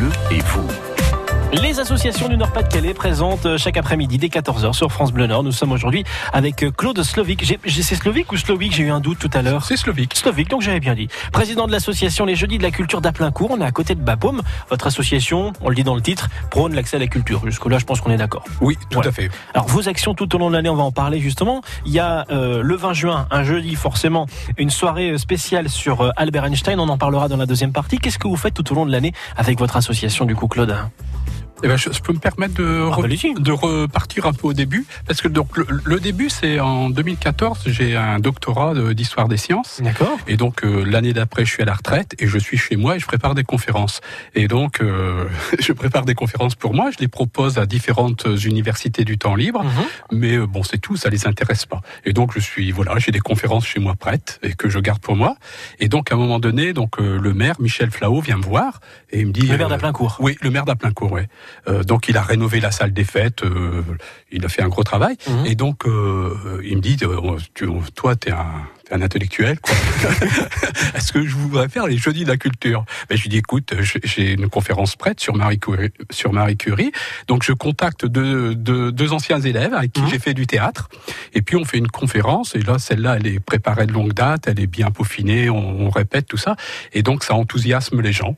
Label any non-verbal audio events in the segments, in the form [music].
Bleu et vous. Les associations du Nord-Pas-de-Calais présentent euh, chaque après-midi dès 14h sur France Bleu Nord. Nous sommes aujourd'hui avec euh, Claude Slovic. C'est Slovic ou Slovic? J'ai eu un doute tout à l'heure. C'est Slovique. Slovic, donc j'avais bien dit. Président de l'association Les Jeudis de la Culture d'Aplincourt, on est à côté de Bapaume. Votre association, on le dit dans le titre, prône l'accès à la culture. Jusque-là, je pense qu'on est d'accord. Oui, tout à fait. Alors vos actions tout au long de l'année, on va en parler justement. Il y a euh, le 20 juin, un jeudi forcément, une soirée spéciale sur euh, Albert Einstein. On en parlera dans la deuxième partie. Qu'est-ce que vous faites tout au long de l'année avec votre association du coup, Claude? Eh ben, je, je peux me permettre de, Ah, re- de repartir un peu au début, parce que donc le, le début, c'est en 2014, j'ai un doctorat de- d'histoire des sciences. D'accord. Et donc euh, l'année d'après, je suis à la retraite et je suis chez moi et je prépare des conférences. Et donc euh, [laughs] je prépare des conférences pour moi, je les propose à différentes universités du temps libre, mais euh, bon c'est tout, ça les intéresse pas. Et donc je suis voilà, j'ai des conférences chez moi prêtes et que je garde pour moi. Et donc à un moment donné, donc euh, le maire Michel Flao vient me voir et il me dit Le maire euh, d'Aplincourt. oui, le maire d'Aplincourt, ouais. Euh, donc il a rénové la salle des fêtes, euh, il a fait un gros travail. Mhm. Et donc euh, il me dit, tu, toi t'es un, un intellectuel, quoi. [laughs] Est-ce que je voudrais faire les jeudis de la culture? Ben, Je lui dis, écoute, j'ai- une conférence prête sur Marie Curie, sur Marie Curie. Donc je contacte deux, deux, deux anciens élèves avec qui Mhm. j'ai fait du théâtre. Et puis on fait une conférence. Et là, celle-là, elle est préparée de longue date, elle est bien peaufinée, on, on répète tout ça. Et donc ça enthousiasme les gens.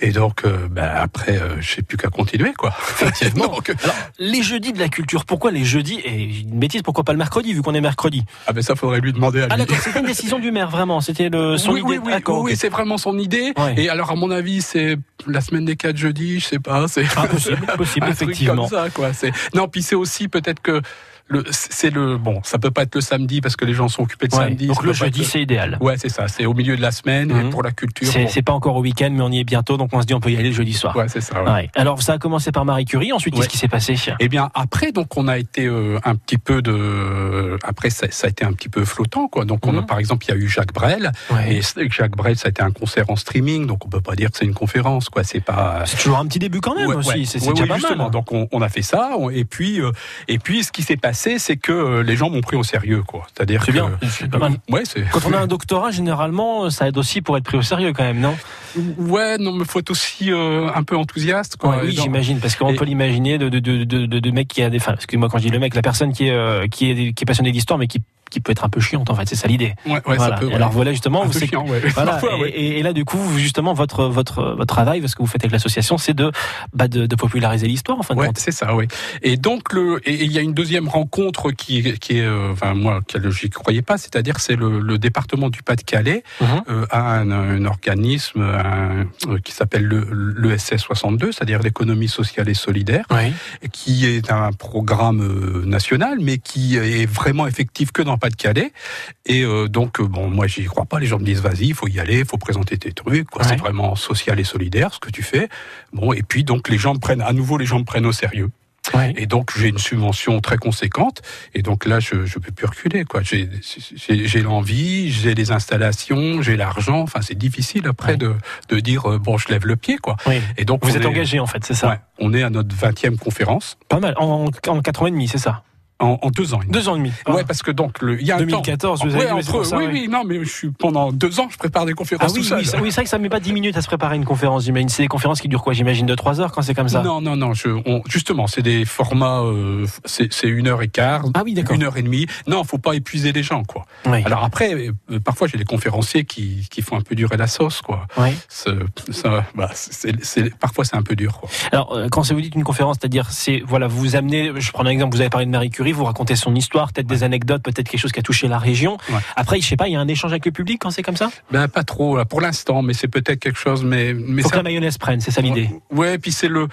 Et donc, euh, ben, après, euh, je sais plus qu'à continuer, quoi. Effectivement. [laughs] Donc, euh, Alors, les jeudis de la culture, pourquoi les jeudis Et une bêtise, pourquoi pas le mercredi, vu qu'on est mercredi? Ah ben ça, faudrait lui demander à lui. Ah d'accord, c'était une décision du maire, vraiment. C'était le son oui, idée. oui, oui, oui, ok. c'est vraiment son idée. Ouais. Et alors, à mon avis, c'est la semaine des quatre jeudis, je sais pas. C'est Ah, possible, possible, [laughs] un truc effectivement. comme ça, quoi. Non, puis c'est aussi peut-être que c'est le bon, ça peut pas être le samedi parce que les gens sont occupés de Ouais, samedi. donc le jeudi, c'est idéal. Ouais, c'est ça. C'est au milieu de la semaine Mhm. et pour la culture. C'est bon. pas encore au week-end, mais on y est bientôt, donc on se dit on peut y aller le jeudi soir. Ouais, c'est ça. ouais. Ouais. Alors ça a commencé par Marie Curie, ensuite qu'est-ce qui s'est passé? Eh bien, après, donc, on a été euh, un petit peu de. Après, ça, ça a été un petit peu flottant, quoi. Donc, on a, Mhm. par exemple, il y a eu Jacques Brel. Ouais. Et Jacques Brel, ça a été un concert en streaming, donc on peut pas dire que c'est une conférence, quoi. C'est pas. C'est toujours un petit début quand même aussi, c'est déjà pas justement. mal. Donc on, on a fait ça, on- et puis euh, et puis ce qui s'est passé, c'est que euh, les gens m'ont pris au sérieux, quoi. C'est-à-dire C'est que bien, c'est pas mal. Ouais, c'est. Quand on a [laughs] un doctorat, généralement, ça aide aussi pour être pris au sérieux quand même, non? Ouais, non, mais faut être aussi euh, un peu enthousiaste, quoi. Ouais, Oui, j'imagine, parce qu'on et- peut l'imaginer de, de, de, de, de, de mec qui a des... Enfin, excuse-moi quand je dis le mec, la personne qui est, euh, qui est, qui est passionnée d'histoire, mais qui, qui peut être un peu chiante, en fait, c'est ça l'idée. Ouais, ouais, voilà. ça peut. Et ouais. Alors voilà, justement, un vous peu c'est- chiant, ouais. Voilà, Parfois, et, là, du coup, justement, votre, votre, votre travail, ce que vous faites avec l'association, c'est de, bah, de, de populariser l'histoire, en fin de compte. c'est ça, oui. Et donc le, et il y a une deuxième rencontre qui, qui est, euh, enfin moi, j'y croyais pas, c'est-à-dire c'est le, le département du Pas-de-Calais euh, a un, un organisme un- euh, qui s'appelle le, l'ESS 62, c'est-à-dire l'économie sociale et solidaire, qui est un programme euh, national, mais qui est vraiment effectif que dans Pas-de-Calais. Et euh, donc, euh, bon, moi, j'y crois pas. Les gens me disent, vas-y, il faut y aller, il faut présenter tes trucs. Ouais. C'est vraiment social et solidaire ce que tu fais. Bon, et puis donc les gens me prennent, à nouveau, les gens me prennent au sérieux. Et donc j'ai une subvention très conséquente. Et donc là, je je peux plus reculer. Quoi. J'ai l'envie, j'ai les installations, j'ai l'argent. Enfin, c'est difficile après Ouais. de de dire euh, bon, je lève le pied, quoi. oui. Et donc Vous êtes est- engagé, en fait, c'est ça? Ouais, on est à notre 20e conférence Pas mal. En, en 4 ans et demi, c'est ça? En, en deux ans. et demi. Deux ans et demi. Ouais, parce que donc le, il y a un 2014, temps. vous avez Ouais, entre- ça, oui, ouais. oui, non, mais je suis pendant deux ans, je prépare des Ah conférences oui, tout seul. oui, oui, c'est vrai que ça met pas 10 minutes à se préparer une conférence, j'imagine. C'est des conférences qui durent quoi, j'imagine, de 3 heures quand c'est comme ça? Non, non, non. Je, on- justement, c'est des formats. euh, c'est une heure et quart, Ah oui, d'accord. une heure et demie. Non, faut pas épuiser les gens, quoi. Oui. Alors après, euh, parfois j'ai des conférenciers qui, qui font un peu durer la sauce, quoi. Oui. Ça, bah, c'est, c'est- parfois c'est un peu dur, quoi. Alors, euh, quand vous dites une conférence, c'est-à-dire, c'est, voilà, vous vous amenez, je prends un exemple, vous avez parlé de Marie Curie, vous racontez son histoire, peut-être des anecdotes, peut-être quelque chose qui a touché la région. Ouais. Après, je sais pas, il y a un échange avec le public quand c'est comme ça? Ben pas trop là, pour l'instant, mais c'est peut-être quelque chose. Mais mais Faut que la mayonnaise prenne, c'est ça l'idée. Ouais, puis c'est le.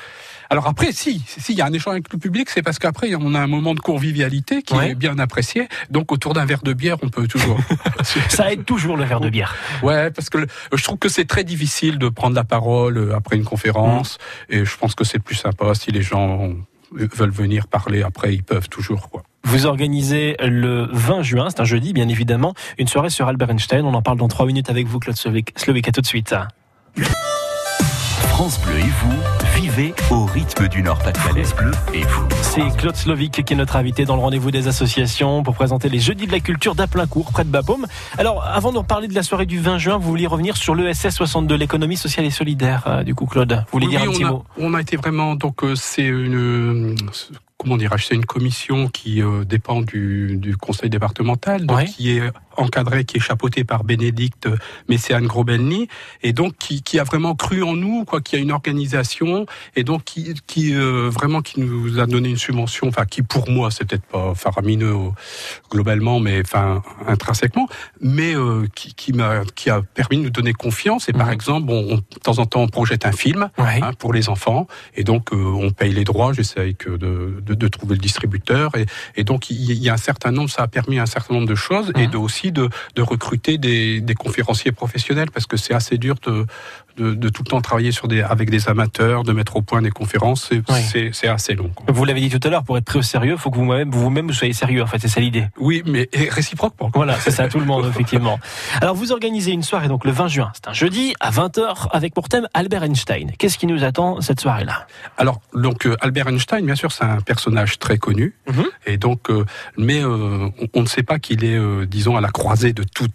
Alors après, si, s'il y a un échange avec le public, c'est parce qu'après on a un moment de convivialité qui Ouais. est bien apprécié. Donc autour d'un verre de bière, on peut toujours. [laughs] Ça aide toujours le verre de bière. ouais, parce que le- je trouve que c'est très difficile de prendre la parole euh, après une conférence, Mmh. et je pense que c'est plus sympa si les gens veulent venir parler après, ils peuvent toujours quoi. Vous organisez le 20 juin, c'est un jeudi bien évidemment, une soirée sur Albert Einstein. On en parle dans 3 minutes avec vous, Claude. Slovic, à tout de suite. France Bleu et vous, vivez au rythme du Nord-Pas-de-Calais. Bleu et vous. C'est Claude Slovic qui est notre invité dans le rendez-vous des associations pour présenter les Jeudis de la Culture d'Aplincourt, près de Bapaume. Alors, avant de parler de la soirée du 20 juin, vous vouliez revenir sur l'ESS 62, l'économie sociale et solidaire, euh, du coup, Claude. Vous voulez dire un on petit a, mot? On a été vraiment, donc, euh, c'est une, comment dire, c'est une commission qui euh, dépend du, du, conseil départemental, donc Ouais. qui est encadrée, qui est chapeautée par Bénédicte Messéane Grobelny, et donc qui, qui a vraiment cru en nous, quoi, qui a une organisation, et donc qui, qui euh, vraiment qui nous a donné une subvention, enfin qui pour moi c'est peut-être pas faramineux euh, globalement, mais enfin intrinsèquement, mais euh, qui, qui m'a, qui a permis de nous donner confiance. Et par Mhm. exemple, on, on- de temps en temps on projette un film Ouais. hein, pour les enfants. Et donc, euh, on paye les droits. J'essaye que de, de, de trouver le distributeur. Et, et donc, il y, il y a un certain nombre, ça a permis un certain nombre de choses et Mhm. de, aussi de, recruter des conférenciers professionnels parce que c'est assez dur de, de, de tout le temps travailler sur des, avec des amateurs, de mettre au point des conférences. C'est Oui. assez long. quoi. Vous l'avez dit tout à l'heure, pour être pris au sérieux, il faut que vous-même vous-même vous soyez sérieux. En fait, c'est ça l'idée. Oui, mais réciproquement. Voilà, c'est ça, tout le monde, [laughs] effectivement. Alors, vous organisez une soirée, donc le 20 juin. C'est un jeudi, à 20h, avec pour thème Albert Einstein. Qu'est-ce qui nous attend cette soirée-là? Alors, donc euh, Albert Einstein, bien sûr, c'est un personnage très connu, Mhm. et donc, euh, mais euh, on, on ne sait pas qu'il est, disons, à la croisée de tout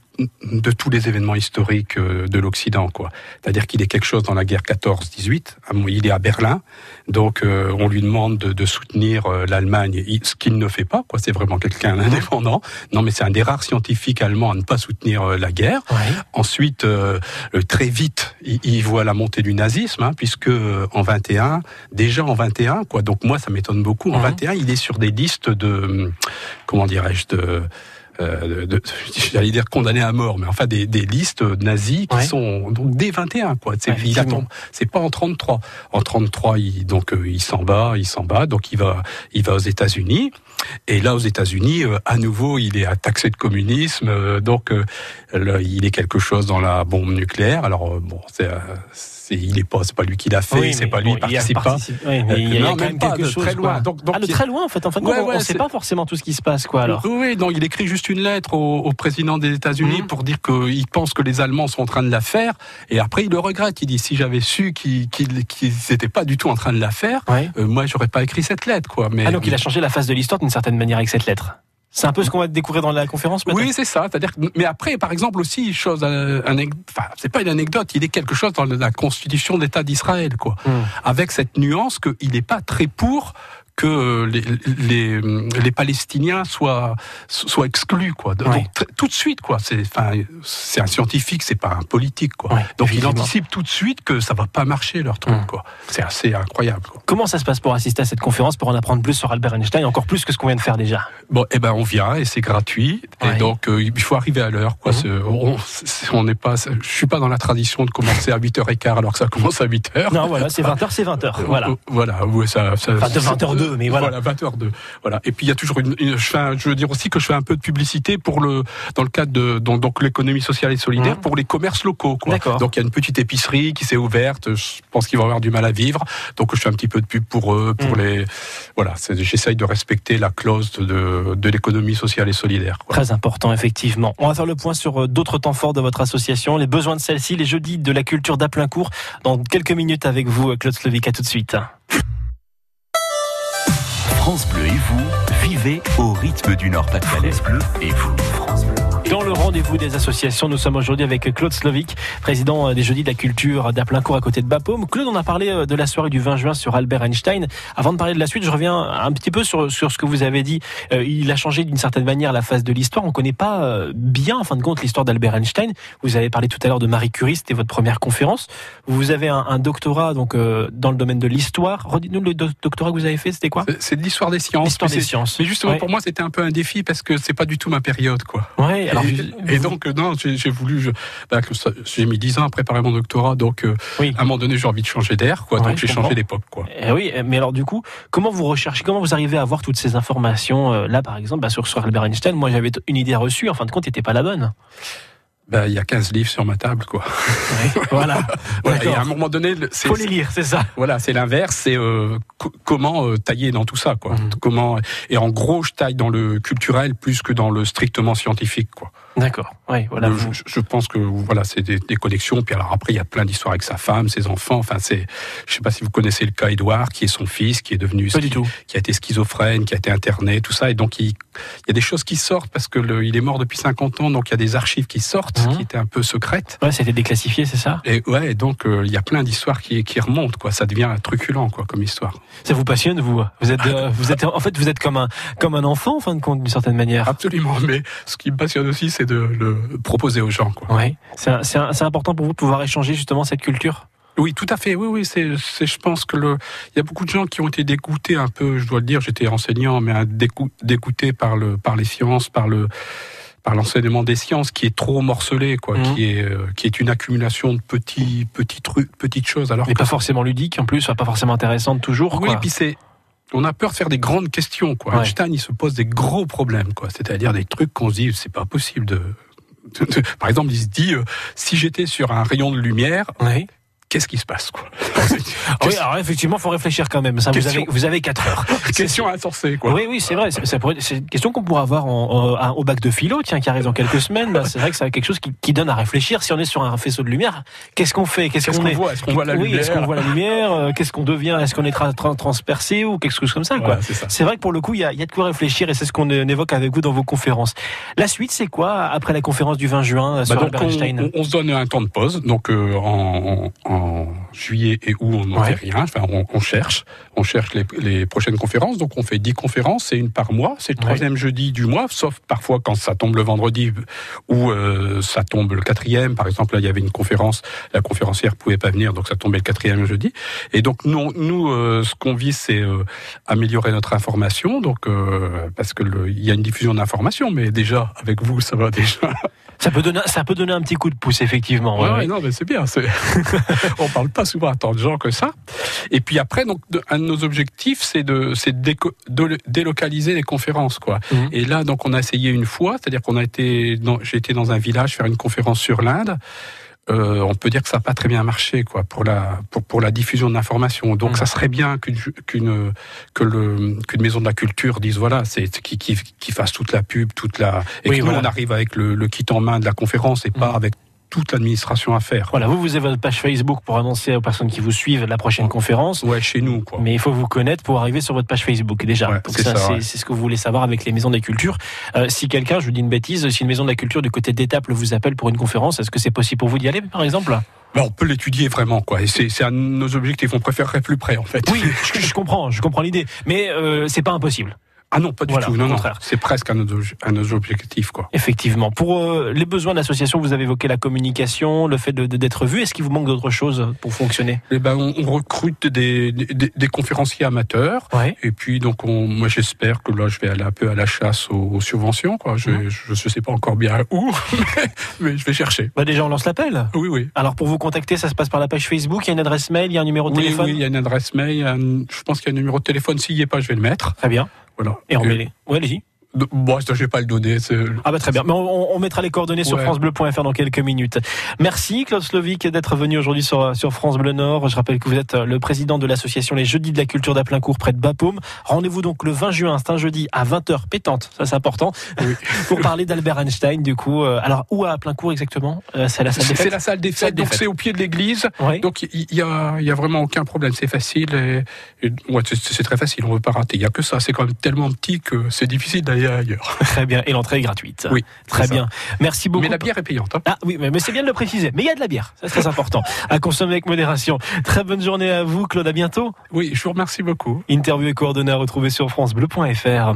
de tous les événements historiques euh, de l'Occident, quoi. C'est-à-dire qu'il est quelque chose dans la guerre 14-18. à mon- Il est à Berlin, donc euh, on lui demande de, de soutenir euh, l'Allemagne, ce qu'il ne fait pas, quoi. C'est vraiment quelqu'un d'indépendant. Non, mais c'est un des rares scientifiques allemands à ne pas soutenir la guerre. Ouais. Ensuite, euh, très vite, il, il voit la montée du nazisme, hein, puisque en 21, déjà en 21, quoi. Donc moi, ça m'étonne beaucoup. En Mhm. 21, il est sur des listes de, hum, comment dirais-je, de euh, j'allais dire condamnés à mort, mais enfin des, des listes nazies qui Ouais. sont donc dès 21 quoi. C'est, Ouais, pas en 33. En 33, il, donc euh, il s'en bat, il s'en bat, donc il va, il va aux États-Unis. Et là, aux États-Unis, euh, à nouveau, il est taxé de communisme, euh, donc il est quelque chose dans la bombe nucléaire. Alors bon, c'est, c'est, il est pas, c'est pas lui qui l'a fait, Oui, c'est pas lui, bon, il a participe pas. participe- oui, mais il y a, Non, quand même quelque de chose. très loin. Donc- donc ah, de très loin, en fait. En fin de Ouais, compte, on ne sait pas forcément tout ce qui se passe, quoi, alors. Oui, non, il écrit juste une lettre au, au président des États-Unis Mhm. pour dire qu'il pense que les Allemands sont en train de la faire. Et après, il le regrette. Il dit si j'avais su qu'ils n'étaient pas du tout en train de la faire, Ouais. euh, moi, j'aurais pas écrit cette lettre, quoi. Mais Ah, donc il a changé la face de l'histoire d'une certaine manière avec cette lettre. C'est un peu ce qu'on va découvrir dans la conférence, Oui, c'est ça. C'est-à-dire, mais après, par exemple aussi, chose, euh, enfin, c'est pas une anecdote. Il est quelque chose dans la Constitution d'État d'Israël, quoi. Hmm. Avec cette nuance qu'il n'est pas très pour que euh, les, Palestiniens soient, exclus, quoi. Tout de suite, quoi. C'est, un scientifique, c'est pas un politique, quoi. Donc il anticipe tout de suite que ça va pas marcher leur truc, mm. quoi. C'est assez incroyable. Quoi. Comment ça se passe pour assister à cette conférence, pour en apprendre plus sur Albert Einstein, encore plus que ce qu'on vient de faire déjà? Bon, eh ben on vient et c'est gratuit. Et donc euh, il faut arriver à l'heure, quoi. Mmh. On n'est pas, je suis pas dans la tradition de commencer à 8h15 alors que ça commence à 8h. Non, voilà, c'est 20h, c'est 20h. Euh, voilà. Voilà, ouais, ça, ça 20h2. 2, mais voilà. Voilà, 20h2. Voilà. Et puis il y a toujours une, je, veux dire aussi que je fais un peu de publicité pour le dans le cadre de donc, l'économie sociale et solidaire mmh. pour les commerces locaux quoi. Donc il y a une petite épicerie qui s'est ouverte, je pense qu'ils vont avoir du mal à vivre, donc je fais un petit peu de pub pour eux, pour mmh. les voilà, j'essaye de respecter la clause de, de l'économie sociale et solidaire. Très important effectivement. On va faire le point sur euh, d'autres temps forts de votre association, les besoins de celle-ci, les jeudis de la culture d'Aplincourt dans quelques minutes avec vous Claude Slovic à tout de suite. France Bleu et vous, vivez au rythme du Nord-Pas-de-Calais. Bleu et vous, France Bleu. Dans le rendez-vous des associations, nous sommes aujourd'hui avec Claude Slovic, président euh, des Jeudis de la Culture d'Aplincourt à côté de Bapaume. Claude, on a parlé euh, de la soirée du 20 juin sur Albert Einstein. Avant de parler de la suite, je reviens un petit peu sur, sur ce que vous avez dit. Euh, il a changé d'une certaine manière la phase de l'histoire. On ne connaît pas bien, en fin de compte, l'histoire d'Albert Einstein. Vous avez parlé tout à l'heure de Marie Curie, c'était votre première conférence. Vous avez un, un doctorat donc euh, dans le domaine de l'histoire. Redites-nous le do- doctorat que vous avez fait, c'était quoi? C'est- de l'histoire des sciences. L'histoire des sciences. Mais justement, Ouais. pour moi, c'était un peu un défi parce que c'est pas du tout ma période, quoi. Ouais, alors, et, donc, euh, non, j'ai voulu, bah, j'ai mis 10 ans à préparer mon doctorat, donc euh, oui. à un moment donné, j'ai envie de changer d'air, quoi. Ouais, donc j'ai changé d'époque, quoi. Eh oui, mais alors du coup, comment vous recherchez, comment vous arrivez à avoir toutes ces informations euh, là, par exemple, bah, sur, sur Albert Einstein? Moi, j'avais une idée reçue, en fin de compte, n'était pas la bonne. Bah, il y a 15 livres sur ma table, quoi. [laughs] voilà. Voilà, et à un moment donné, Faut les lire, c'est ça. voilà, c'est l'inverse, c'est euh, co- comment euh, tailler dans tout ça, quoi. Mhm. Comment et en gros, je taille dans le culturel plus que dans le strictement scientifique, quoi. D'accord. Oui, voilà. je, je, pense que voilà, c'est des, des, connexions. Puis alors après, il y a plein d'histoires avec sa femme, ses enfants. Enfin, c'est, je sais pas si vous connaissez le cas Edouard, qui est son fils, qui est devenu, pas du tout. qui a été schizophrène, qui a été interné, tout ça. Et donc, il, il y a des choses qui sortent parce que le, il est mort depuis 50 ans, donc il y a des archives qui sortent, Mhm. qui étaient un peu secrètes. Ouais, c'était déclassifié, c'est ça? Et ouais, donc euh, il y a plein d'histoires qui, qui remontent, quoi. Ça devient truculent, quoi, comme histoire. Ça vous passionne, vous? Vous êtes, euh, vous êtes, en fait, vous êtes comme un, comme un enfant, en fin de compte, d'une certaine manière. Absolument. Mais ce qui me passionne aussi, c'est de le proposer aux gens, quoi. Oui. C'est, c'est, c'est important pour vous de pouvoir échanger justement cette culture? Oui, tout à fait. Oui, oui, c'est, c'est, je pense que le, il y a beaucoup de gens qui ont été dégoûtés un peu, je dois le dire, j'étais enseignant, mais dégoûtés par le, par les sciences, par le, par l'enseignement des sciences qui est trop morcelé, quoi, Mhm. qui est, euh, qui est une accumulation de petits, petits trucs, petites choses. Alors Mais que pas forcément ludique, en plus, pas forcément intéressante toujours. Oui, quoi. et puis c'est. On a peur de faire des grandes questions, quoi. Ouais. Einstein, il se pose des gros problèmes, quoi. C'est-à-dire des trucs qu'on se dit, c'est pas possible de. de- de- Par exemple, il se dit, euh, si j'étais sur un rayon de lumière. Qu'est-ce qui se passe, quoi [laughs] oui, alors effectivement, faut réfléchir quand même. Ça, vous avez, vous avez 4 heures. [laughs] Question insensée, quoi. Oui, oui, c'est vrai. C'est, ça pourrait- c'est une question qu'on pourrait avoir en- en- au bac de philo, tiens, qui arrive dans quelques semaines. Là, c'est vrai que c'est quelque chose qui, qui donne à réfléchir. Si on est sur un faisceau de lumière, qu'est-ce qu'on fait? Qu'est-ce, qu'on est? voit? Est-ce qu'on voit la oui, lumière est-ce qu'on voit la lumière? Euh, Qu'est-ce qu'on devient? Est-ce qu'on est tra- tra- transpercé ou quelque chose comme ça quoi? C'est vrai que pour le coup, il y a, il y a de quoi réfléchir et c'est ce qu'on évoque avec vous dans vos conférences. La suite, c'est quoi après la conférence du 20 juin euh, sur Bah donc Albert on, Einstein? on- on se donne un temps de pause. Donc euh, en, en- en juillet et août, on n'en Ouais. fait rien. Enfin, on, on cherche, on cherche les, les prochaines conférences. Donc on fait 10 conférences, c'est une par mois. C'est le Ouais. troisième jeudi du mois, sauf parfois quand ça tombe le vendredi ou euh, ça tombe le quatrième. Par exemple, là il y avait une conférence, la conférencière pouvait pas venir, donc ça tombait le quatrième jeudi. Et donc nous, nous euh, ce qu'on vise, c'est euh, améliorer notre information. Donc parce que il y a une diffusion d'informations, mais déjà avec vous, ça va déjà. Ça peut donner, ça peut donner un petit coup de pouce effectivement. Ouais, ouais. non, mais c'est bien. [laughs] [laughs] On parle pas souvent à tant de gens que ça. Et puis après, donc, un de nos objectifs, c'est de, délocaliser les conférences, quoi. Mhm. Et là, donc, on a essayé une fois, c'est-à-dire qu'on a été, j'ai été dans un village faire une conférence sur l'Inde. Euh, on peut dire que ça n'a pas très bien marché, quoi, pour la pour, pour la diffusion de l'information. Donc, Mhm. ça serait bien qu'une qu'une que le qu'une maison de la culture dise voilà, c'est qui, qui qui fasse toute la pub, toute la et Oui, que nous, voilà. on arrive avec le, le kit en main de la conférence et pas Mhm. avec toute l'administration à faire. Voilà, vous, vous avez votre page Facebook pour annoncer aux personnes qui vous suivent la prochaine conférence. Ouais, chez nous, quoi. Mais il faut vous connaître pour arriver sur votre page Facebook déjà. Ouais, Donc ça, ça, c'est ouais. ce que vous voulez savoir avec les maisons de la culture. Euh, si quelqu'un, je vous dis une bêtise, si une maison de la culture du côté d'Étaples vous appelle pour une conférence, est-ce que c'est possible pour vous d'y aller, par exemple? Ben, on peut l'étudier vraiment, quoi. Et c'est c'est un de nos objectifs. On préférerait plus près, en fait. Oui, [laughs] je, je comprends, je comprends l'idée, mais euh, c'est pas impossible. Ah non, pas du Voilà, tout. Non. C'est presque un de nos, un objectifs, quoi. Effectivement. Pour euh, les besoins de l'association, vous avez évoqué la communication, le fait de- de- d'être vu. Est-ce qu'il vous manque d'autres choses pour fonctionner? Eh ben, on, on recrute des, des, des conférenciers amateurs. Ouais. Et puis, donc, on, moi, j'espère que là, je vais aller un peu à la chasse aux, aux subventions, quoi. Je, je sais pas encore bien où, [laughs] mais, mais je vais chercher. Bah déjà, on lance l'appel. Oui, oui. Alors pour vous contacter, ça se passe par la page Facebook, il y a une adresse mail, il y a un numéro de Oui, téléphone. oui, il y a une adresse mail, un- je pense qu'il y a un numéro de téléphone. S'il n'y est pas, je vais le mettre. Très bien. Voilà. Et met les. Ouais, allez-y. Bon, je vais pas le donner. c'est- Ah bah très bien. Mais on, on mettra les coordonnées sur francebleu.fr dans quelques minutes. Merci Claude Slovic d'être venu aujourd'hui sur, sur France Bleu Nord. Je rappelle que vous êtes le président de l'association Les Jeudis de la Culture d'Aplincourt près de Bapaume. Rendez-vous donc le 20 juin, c'est un jeudi à 20h pétante, ça c'est important, [laughs] pour parler d'Albert Einstein du coup. Euh, Alors où à Aplincourt exactement? Euh, C'est la salle des C'est fêtes la salle des fêtes, donc c'est au pied de l'église. Oui. Donc il y, a, il y a vraiment aucun problème, c'est facile et, et- ouais, c'est- c'est très facile, on ne veut pas rater. Il y a que ça, c'est quand même tellement petit que c'est difficile d'aller ailleurs. [laughs] Très bien. Et l'entrée est gratuite. Oui, Très ça. bien. Merci beaucoup. Mais la bière est payante. hein. Ah oui, mais mais c'est bien de le préciser. Mais il y a de la bière, c'est très important. [laughs] À consommer avec modération. Très bonne journée à vous, Claude. À bientôt. Oui, je vous remercie beaucoup. Interview et coordonnées à retrouver sur francebleu.fr.